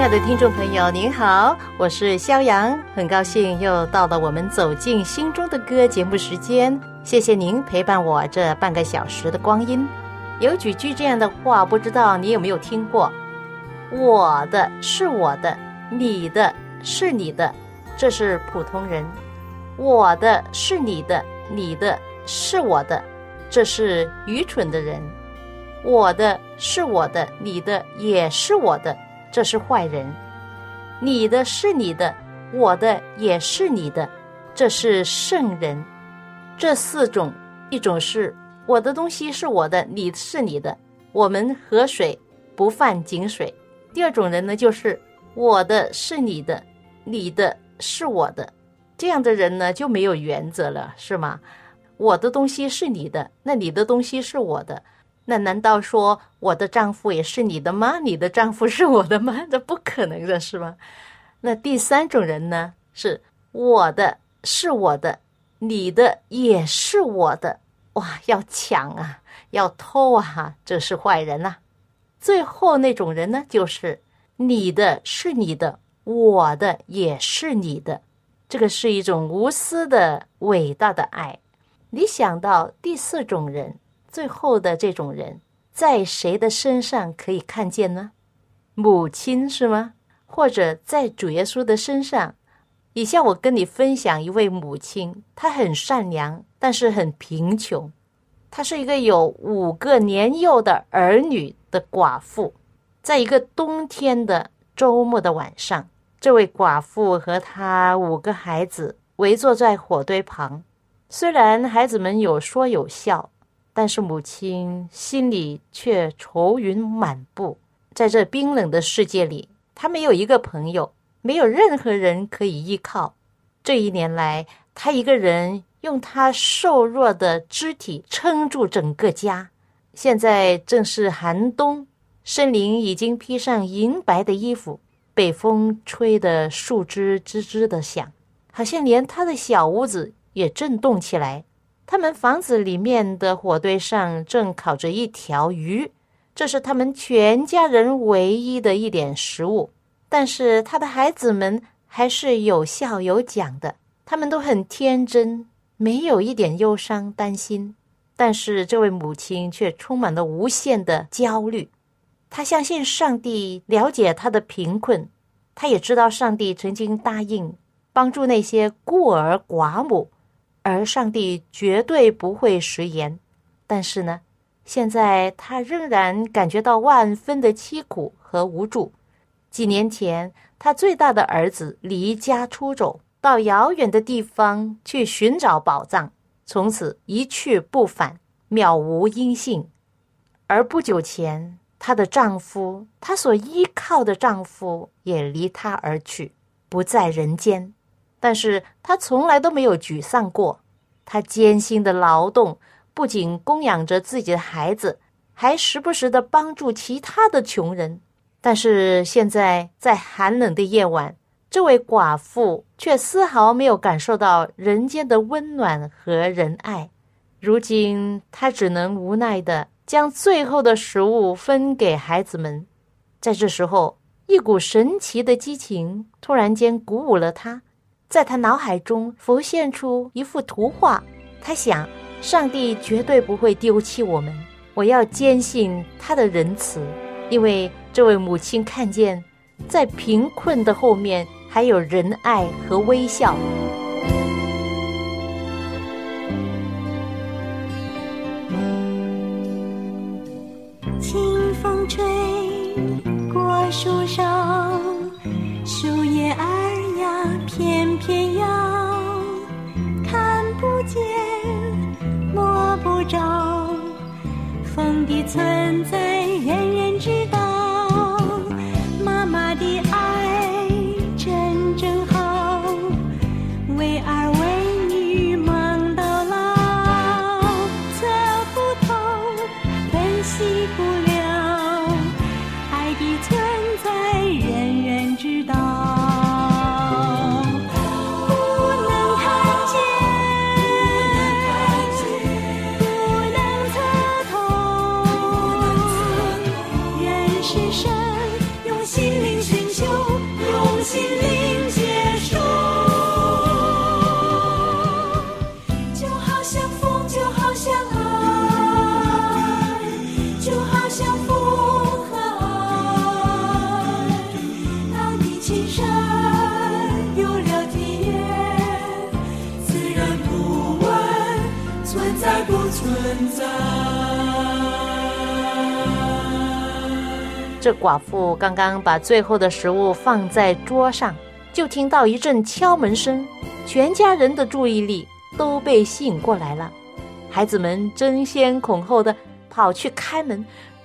亲爱的听众朋友，您好，我是肖阳，很高兴又到了我们走进心中的歌节目时间。谢谢您陪伴我这半个小时的光阴。有几句这样的话，不知道你有没有听过？我的是我的，你的是你的，这是普通人；我的是你的，你的是我的，这是愚蠢的人；我的是我的，你的也是我的。这是坏人，你的是你的，我的也是你的，这是圣人。这四种，一种是我的东西是我的，你是你的，我们河水不犯井水。第二种人呢，就是我的是你的，你的是我的，这样的人呢就没有原则了，是吗？我的东西是你的，那你的东西是我的。那难道说我的丈夫也是你的吗？你的丈夫是我的吗？这不可能的是吗？那第三种人呢？是我的，是我的，你的也是我的。哇，要抢啊，要偷啊，这是坏人呐。最后那种人呢，就是你的是你的，我的也是你的。这个是一种无私的伟大的爱。你想到第四种人？最后的这种人，在谁的身上可以看见呢？母亲是吗？或者在主耶稣的身上？以下我跟你分享一位母亲，她很善良，但是很贫穷。她是一个有五个年幼的儿女的寡妇。在一个冬天的周末的晚上，这位寡妇和她五个孩子围坐在火堆旁，虽然孩子们有说有笑。但是母亲心里却愁云满布，在这冰冷的世界里，她没有一个朋友，没有任何人可以依靠。这一年来，她一个人用她瘦弱的肢体撑住整个家。现在正是寒冬，森林已经披上银白的衣服，被风吹得树枝吱吱的响，好像连她的小屋子也震动起来。他们房子里面的火堆上正烤着一条鱼，这是他们全家人唯一的一点食物。但是他的孩子们还是有笑有讲的，他们都很天真，没有一点忧伤担心。但是这位母亲却充满了无限的焦虑。她相信上帝了解她的贫困，她也知道上帝曾经答应帮助那些孤儿寡母。而上帝绝对不会食言，但是呢，现在他仍然感觉到万分的凄苦和无助。几年前，他最大的儿子离家出走，到遥远的地方去寻找宝藏，从此一去不返，渺无音信。而不久前，她的丈夫，她所依靠的丈夫也离她而去，不在人间。但是他从来都没有沮丧过，他艰辛的劳动不仅供养着自己的孩子，还时不时的帮助其他的穷人。但是现在在寒冷的夜晚，这位寡妇却丝毫没有感受到人间的温暖和仁爱。如今，她只能无奈的将最后的食物分给孩子们。在这时候，一股神奇的激情突然间鼓舞了她。在他脑海中浮现出一幅图画他想上帝绝对不会丢弃我们。我要坚信他的仁慈因为这位母亲看见在贫困的后面还有仁爱和微笑。清风吹过树梢树叶啊偏偏要看不见，摸不着，风的存在人人这寡妇刚刚把最后的食物放在桌上，就听到一阵敲门声，全家人的注意力都被吸引过来了。孩子们争先恐后的跑去开门。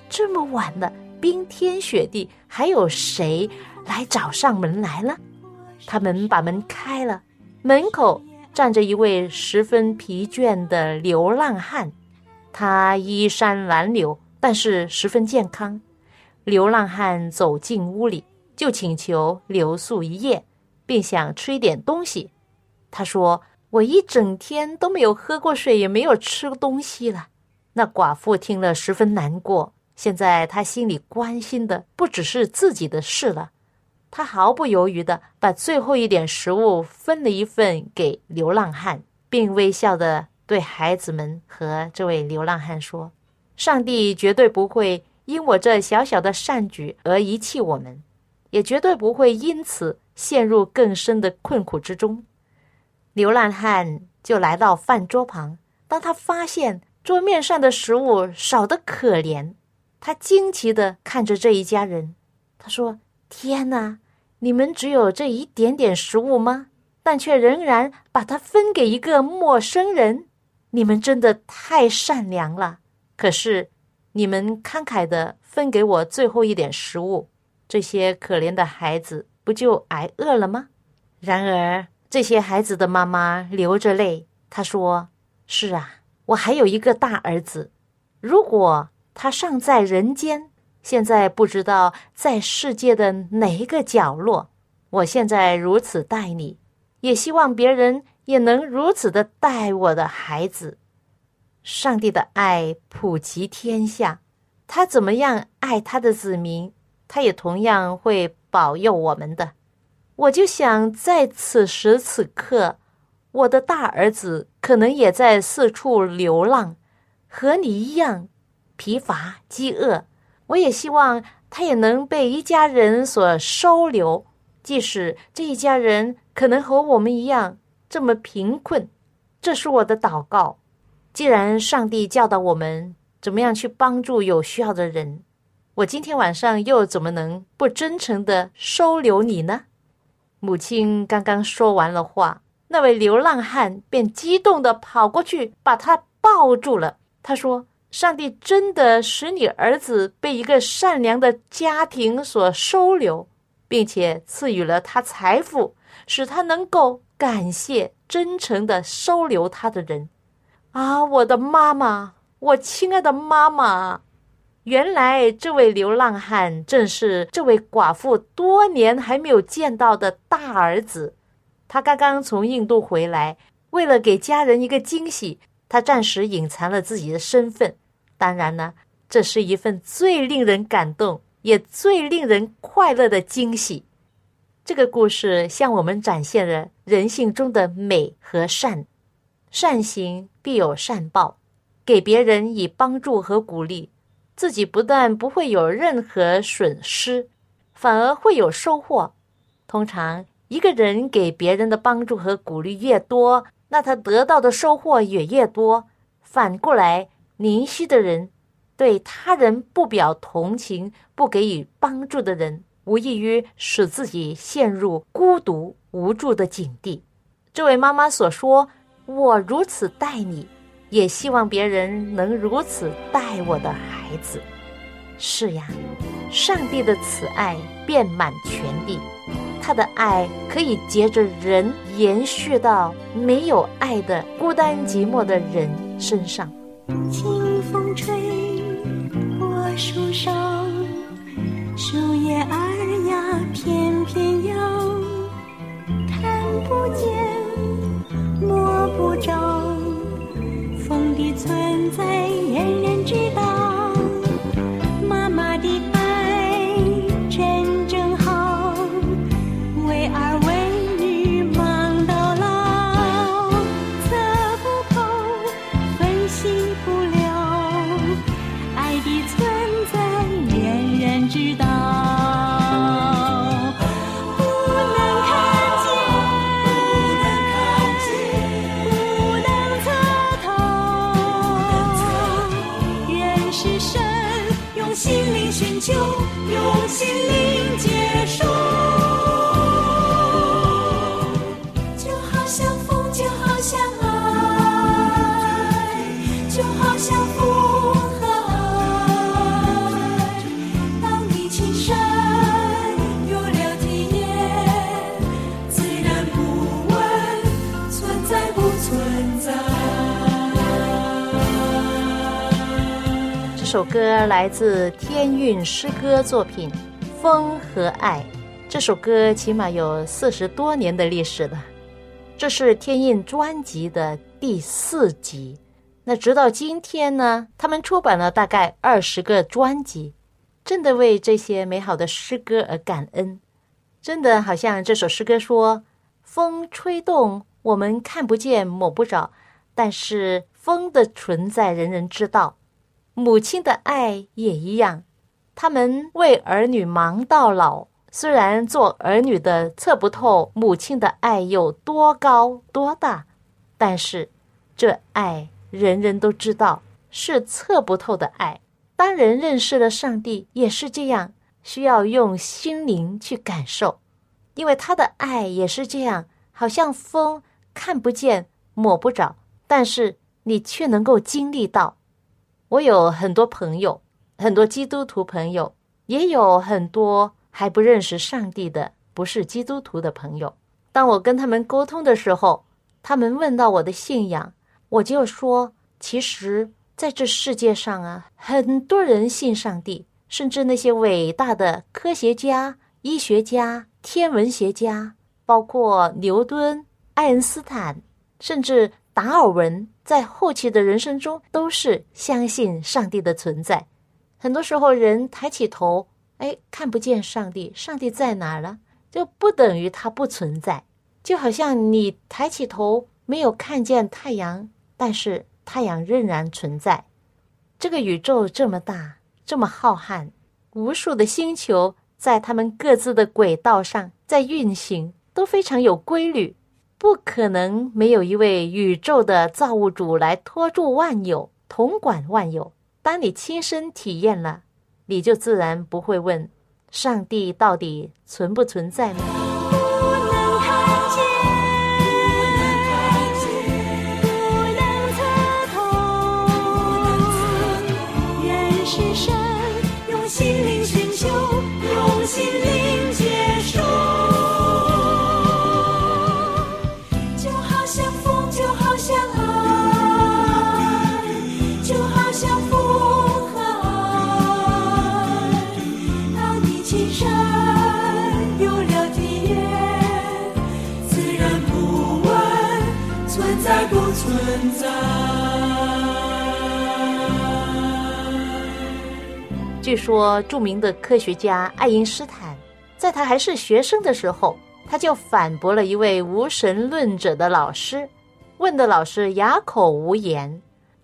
这么晚了，冰天雪地，还有谁来找上门来了？他们把门开了，门口站着一位十分疲倦的流浪汉，他衣衫褴褛，但是十分健康。流浪汉走进屋里，就请求留宿一夜，并想吃一点东西。他说：“我一整天都没有喝过水，也没有吃东西了。”那寡妇听了十分难过。现在她心里关心的不只是自己的事了。他毫不犹豫的把最后一点食物分了一份给流浪汉，并微笑的对孩子们和这位流浪汉说：“上帝绝对不会。”因我这小小的善举而遗弃我们，也绝对不会因此陷入更深的困苦之中。流浪汉就来到饭桌旁，当他发现桌面上的食物少得可怜，他惊奇地看着这一家人。他说：“天哪，你们只有这一点点食物吗？但却仍然把它分给一个陌生人？你们真的太善良了。可是。”你们慷慨的分给我最后一点食物，这些可怜的孩子不就挨饿了吗？然而，这些孩子的妈妈流着泪，她说：“是啊，我还有一个大儿子，如果他尚在人间，现在不知道在世界的哪一个角落。我现在如此待你，也希望别人也能如此的待我的孩子。”上帝的爱普及天下，他怎么样爱他的子民，他也同样会保佑我们的。我就想，在此时此刻，我的大儿子可能也在四处流浪，和你一样疲乏饥饿。我也希望他也能被一家人所收留，即使这一家人可能和我们一样这么贫困。这是我的祷告。既然上帝教导我们怎么样去帮助有需要的人，我今天晚上又怎么能不真诚的收留你呢？母亲刚刚说完了话，那位流浪汉便激动的跑过去把他抱住了。他说：“上帝真的使你儿子被一个善良的家庭所收留，并且赐予了他财富，使他能够感谢真诚的收留他的人。”啊，我的妈妈，我亲爱的妈妈！原来这位流浪汉正是这位寡妇多年还没有见到的大儿子。他刚刚从印度回来，为了给家人一个惊喜，他暂时隐藏了自己的身份。当然呢，这是一份最令人感动也最令人快乐的惊喜。这个故事向我们展现了人性中的美和善。善行必有善报，给别人以帮助和鼓励，自己不但不会有任何损失，反而会有收获。通常，一个人给别人的帮助和鼓励越多，那他得到的收获也越多。反过来，灵犀的人对他人不表同情、不给予帮助的人，无异于使自己陷入孤独无助的境地。这位妈妈所说：“我如此待你，也希望别人能如此待我的孩子。”是呀，上帝的慈爱遍满全地，他的爱可以接着人延续到没有爱的孤单寂寞的人身上。清风吹过树梢，树叶儿呀翩翩摇，看不见，相互和爱，当你情深，有了这首歌来自天韵诗歌作品《风和爱》。这首歌起码有四十多年的历史了。这是天韵专辑的第四集。那直到今天呢，他们出版了大概二十个专辑，真的为这些美好的诗歌而感恩。真的好像这首诗歌说：“风吹动，我们看不见摸不着，但是风的存在人人知道。”母亲的爱也一样，他们为儿女忙到老。虽然做儿女的测不透母亲的爱有多高多大，但是这爱人人都知道是测不透的爱。当人认识了上帝，也是这样，需要用心灵去感受，因为他的爱也是这样，好像风看不见摸不着，但是你却能够经历到。我有很多朋友，很多基督徒朋友，也有很多还不认识上帝的不是基督徒的朋友。当我跟他们沟通的时候，他们问到我的信仰，我就说：其实在这世界上啊，很多人信上帝，甚至那些伟大的科学家、医学家、天文学家，包括牛顿、爱因斯坦，甚至达尔文。在后期的人生中，都是相信上帝的存在。很多时候，人抬起头，哎，看不见上帝，上帝在哪了？就不等于他不存在。就好像你抬起头没有看见太阳，但是太阳仍然存在。这个宇宙这么大，这么浩瀚，无数的星球在他们各自的轨道上在运行，都非常有规律。不可能没有一位宇宙的造物主来托住万有、统管万有。当你亲身体验了，你就自然不会问上帝到底存不存在呢？好像风就好像爱，就好像风和爱。当你情深，有了体验，自然不问存在不存在。据说著名的科学家爱因斯坦，在他还是学生的时候。他就反驳了一位无神论者的老师，问的老师哑口无言。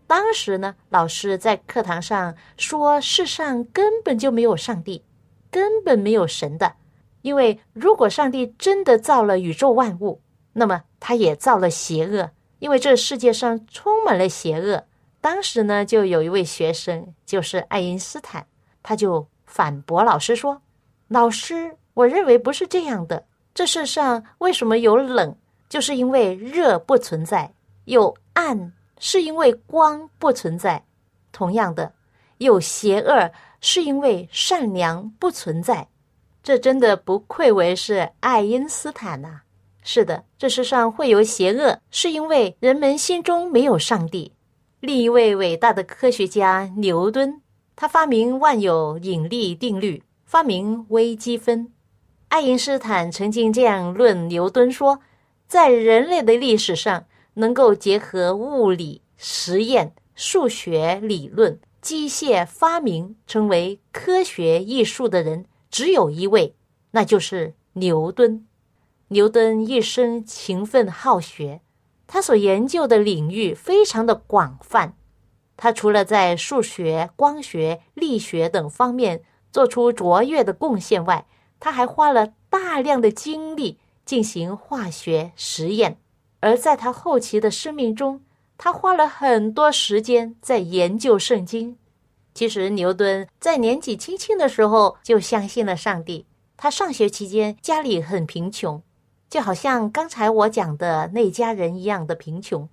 当时呢，老师在课堂上说：“世上根本就没有上帝，根本没有神的，因为如果上帝真的造了宇宙万物，那么他也造了邪恶，因为这世界上充满了邪恶。”当时呢，就有一位学生，就是爱因斯坦。他就反驳老师说：“老师，我认为不是这样的。这世上为什么有冷？就是因为热不存在；有暗，是因为光不存在。同样的，有邪恶，是因为善良不存在。这真的不愧为是爱因斯坦呐！是的，这世上会有邪恶，是因为人们心中没有上帝。另一位伟大的科学家牛顿，他发明万有引力定律，发明微积分。爱因斯坦曾经这样论牛顿说。在人类的历史上，能够结合物理实验、数学理论、机械发明，成为科学艺术的人，只有一位，那就是牛顿。牛顿一生勤奋好学，他所研究的领域非常的广泛。他除了在数学、光学、力学等方面做出卓越的贡献外，他还花了大量的精力。进行化学实验，而在他后期的生命中，他花了很多时间在研究圣经。其实，牛顿在年纪轻轻的时候就相信了上帝。他上学期间家里很贫穷，就好像刚才我讲的那家人一样的贫穷。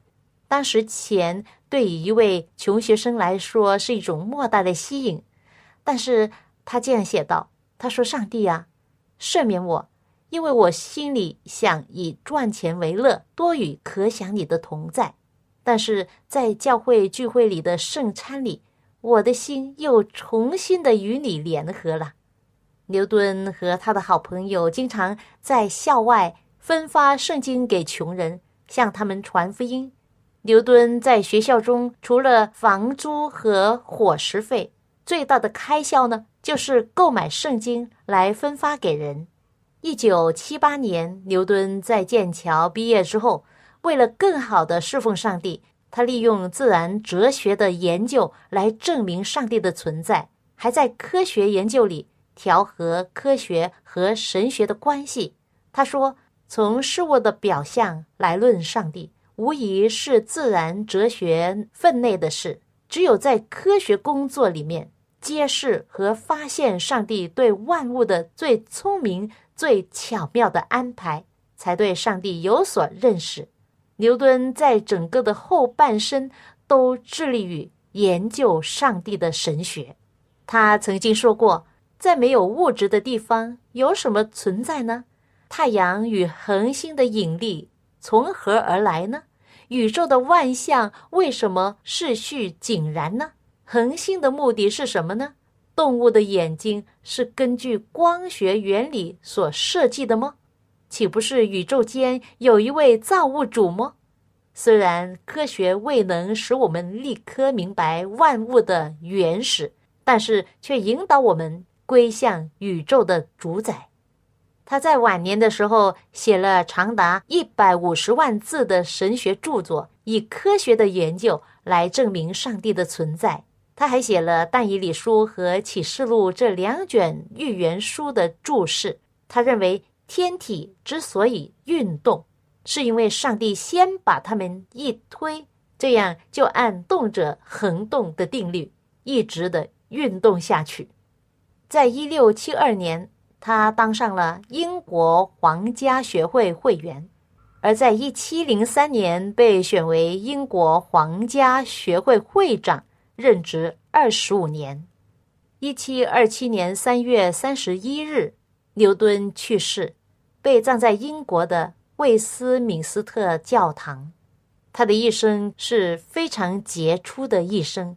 当时钱对于一位穷学生来说是一种莫大的吸引，但是他这样写道：“他说，上帝啊，赦免我。”因为我心里想以赚钱为乐，多与可想你的同在，但是在教会聚会里的圣餐里，我的心又重新的与你联合了。牛顿和他的好朋友经常在校外分发圣经给穷人，向他们传福音。牛顿在学校中除了房租和伙食费，最大的开销呢，就是购买圣经来分发给人。一九七八年，牛顿在剑桥毕业之后，为了更好的侍奉上帝，他利用自然哲学的研究来证明上帝的存在，还在科学研究里调和科学和神学的关系。他说：“从事物的表象来论上帝，无疑是自然哲学分内的事。只有在科学工作里面揭示和发现上帝对万物的最聪明。”最巧妙的安排，才对上帝有所认识。牛顿在整个的后半生都致力于研究上帝的神学。他曾经说过：“在没有物质的地方，有什么存在呢？太阳与恒星的引力从何而来呢？宇宙的万象为什么秩序井然呢？恒星的目的是什么呢？”动物的眼睛是根据光学原理所设计的吗？岂不是宇宙间有一位造物主吗？虽然科学未能使我们立刻明白万物的原始，但是却引导我们归向宇宙的主宰。他在晚年的时候写了长达一百五十万字的神学著作，以科学的研究来证明上帝的存在。他还写了《但以理书》和《启示录》这两卷预言书的注释。他认为天体之所以运动，是因为上帝先把它们一推，这样就按动者恒动的定律一直的运动下去。在一六七二年，他当上了英国皇家学会会员，而在一七零三年被选为英国皇家学会会长。任职二十五年，一七二七年三月三十一日，牛顿去世，被葬在英国的魏斯敏斯特教堂。他的一生是非常杰出的一生，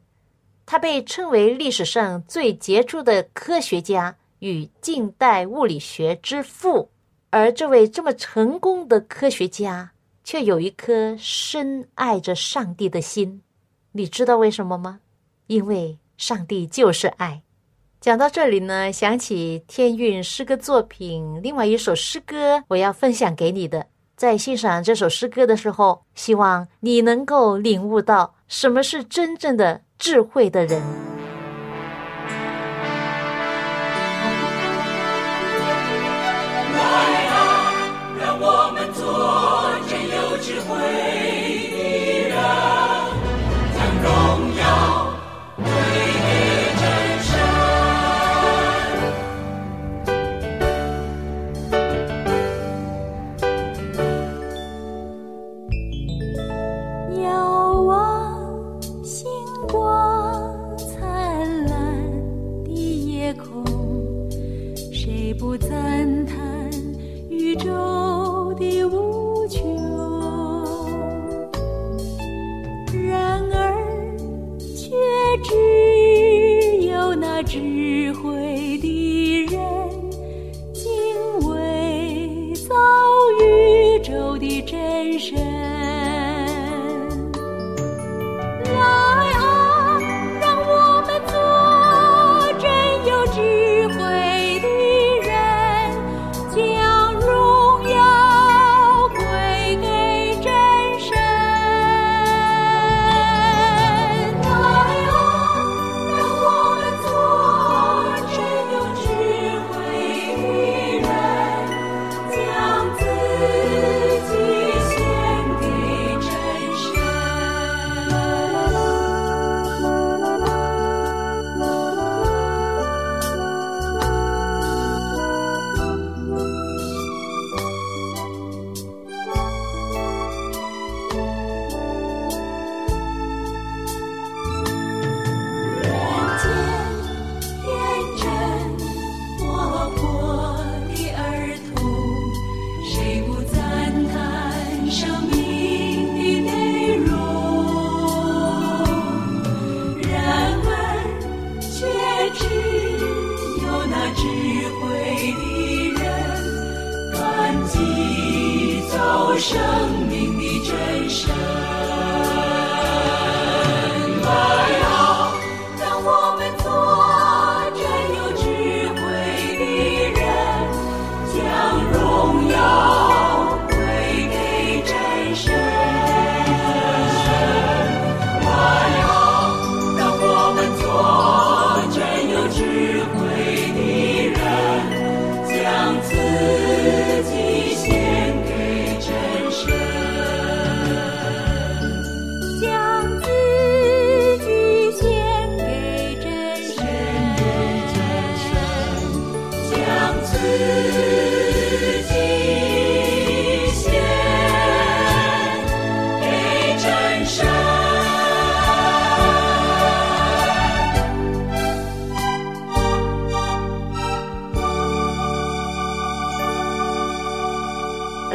他被称为历史上最杰出的科学家与近代物理学之父。而这位这么成功的科学家，却有一颗深爱着上帝的心。你知道为什么吗？因为上帝就是爱。讲到这里呢，想起天韵诗歌作品另外一首诗歌，我要分享给你的。在欣赏这首诗歌的时候，希望你能够领悟到什么是真正的智慧的人。只有那智慧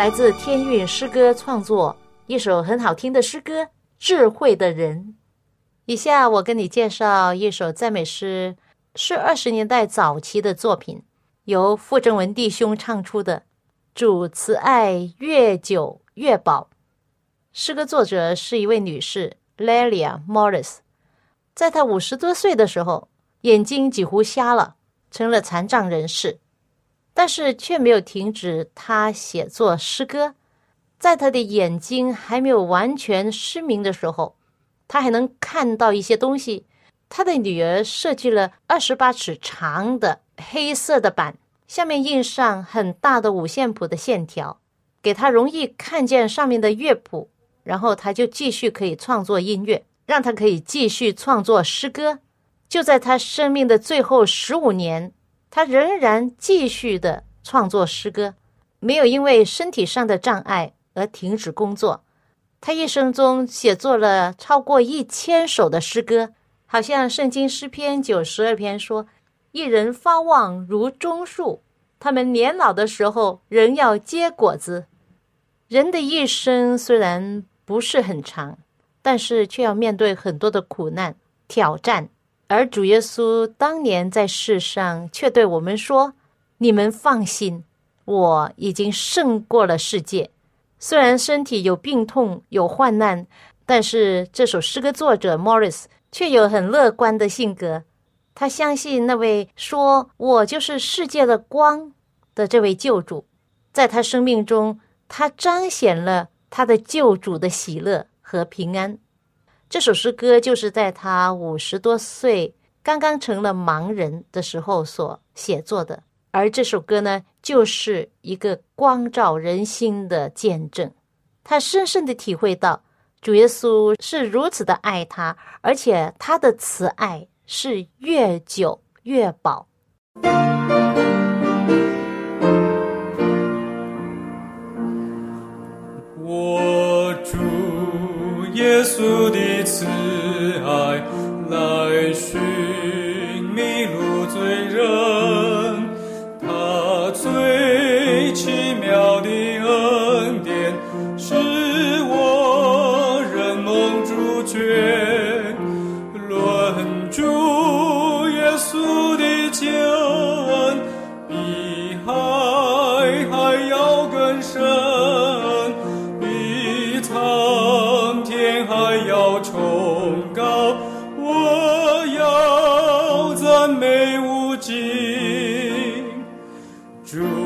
来自天韵诗歌创作一首很好听的诗歌《智慧的人》。以下我跟你介绍一首赞美诗，是二十年代早期的作品，由傅正文弟兄唱出的。主慈爱越久越饱。诗歌作者是一位女士，Lelia Morris。在她五十多岁的时候，眼睛几乎瞎了，成了残障人士。但是却没有停止他写作诗歌，在他的眼睛还没有完全失明的时候，他还能看到一些东西。他的女儿设计了二十八尺长的黑色的板，下面印上很大的五线谱的线条，给他容易看见上面的乐谱，然后他就继续可以创作音乐，让他可以继续创作诗歌。就在他生命的最后十五年。他仍然继续的创作诗歌，没有因为身体上的障碍而停止工作。他一生中写作了超过一千首的诗歌，好像圣经诗篇九十二篇说：“一人发旺如棕树，他们年老的时候仍要结果子。”人的一生虽然不是很长，但是却要面对很多的苦难挑战。而主耶稣当年在世上，却对我们说：“你们放心，我已经胜过了世界。虽然身体有病痛、有患难，但是这首诗歌作者 Morris 却有很乐观的性格。他相信那位说我就是世界的光的这位救主，在他生命中，他彰显了他的救主的喜乐和平安。”这首诗歌就是在他五十多岁、刚刚成了盲人的时候所写作的，而这首歌呢，就是一个光照人心的见证。他深深的体会到主耶稣是如此的爱他，而且他的慈爱是越久越饱。我主。耶稣的慈爱来寻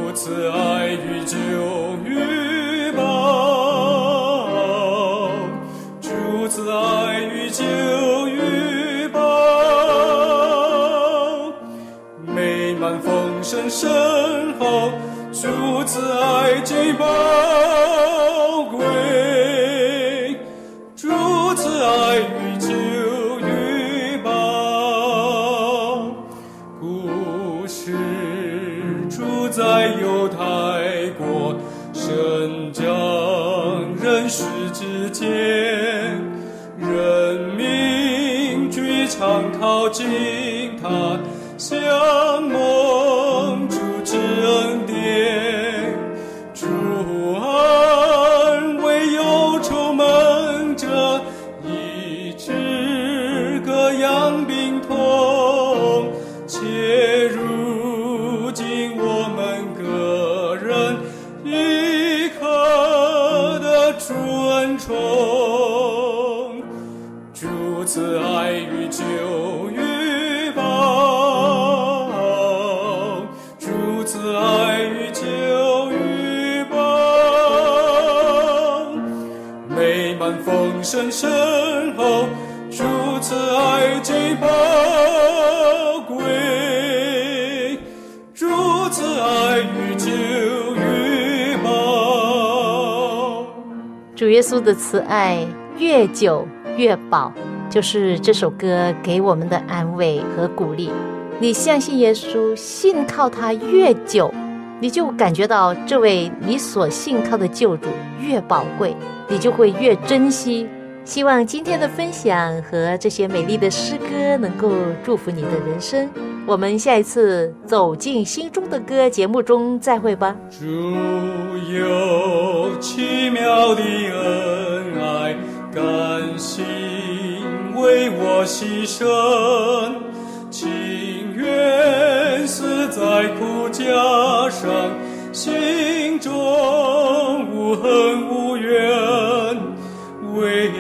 如此爱与久与治各样病痛，且耶稣的慈爱越久越饱，就是这首歌给我们的安慰和鼓励。你相信耶稣，信靠他越久，你就感觉到这位你所信靠的救主越宝贵，你就会越珍惜。希望今天的分享和这些美丽的诗歌能够祝福你的人生。我们下一次走进心中的歌节目中再会吧。主有奇妙的恩爱，甘心为我牺牲，情愿死在苦架上，心中无恨无怨。为